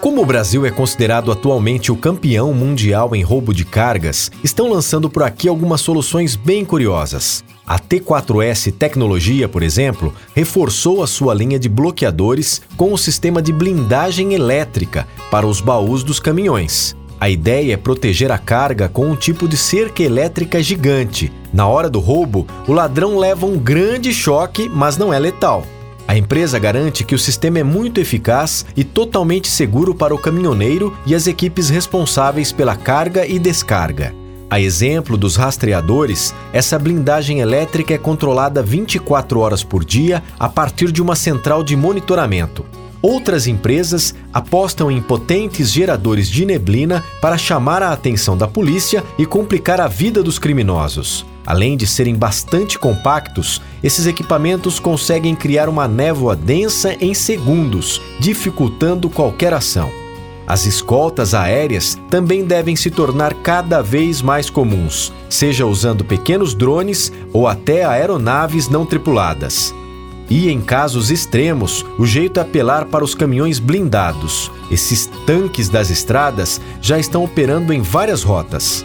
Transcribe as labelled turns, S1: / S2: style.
S1: Como o Brasil é considerado atualmente o campeão mundial em roubo de cargas, estão lançando por aqui algumas soluções bem curiosas. A T4S Tecnologia, por exemplo, reforçou a sua linha de bloqueadores com o sistema de blindagem elétrica para os baús dos caminhões. A ideia é proteger a carga com um tipo de cerca elétrica gigante. Na hora do roubo, o ladrão leva um grande choque, mas não é letal. A empresa garante que o sistema é muito eficaz e totalmente seguro para o caminhoneiro e as equipes responsáveis pela carga e descarga. A exemplo dos rastreadores, essa blindagem elétrica é controlada 24 horas por dia a partir de uma central de monitoramento. Outras empresas apostam em potentes geradores de neblina para chamar a atenção da polícia e complicar a vida dos criminosos. Além de serem bastante compactos, esses equipamentos conseguem criar uma névoa densa em segundos, dificultando qualquer ação. As escoltas aéreas também devem se tornar cada vez mais comuns, seja usando pequenos drones ou até aeronaves não tripuladas. E em casos extremos, o jeito é apelar para os caminhões blindados. Esses tanques das estradas já estão operando em várias rotas.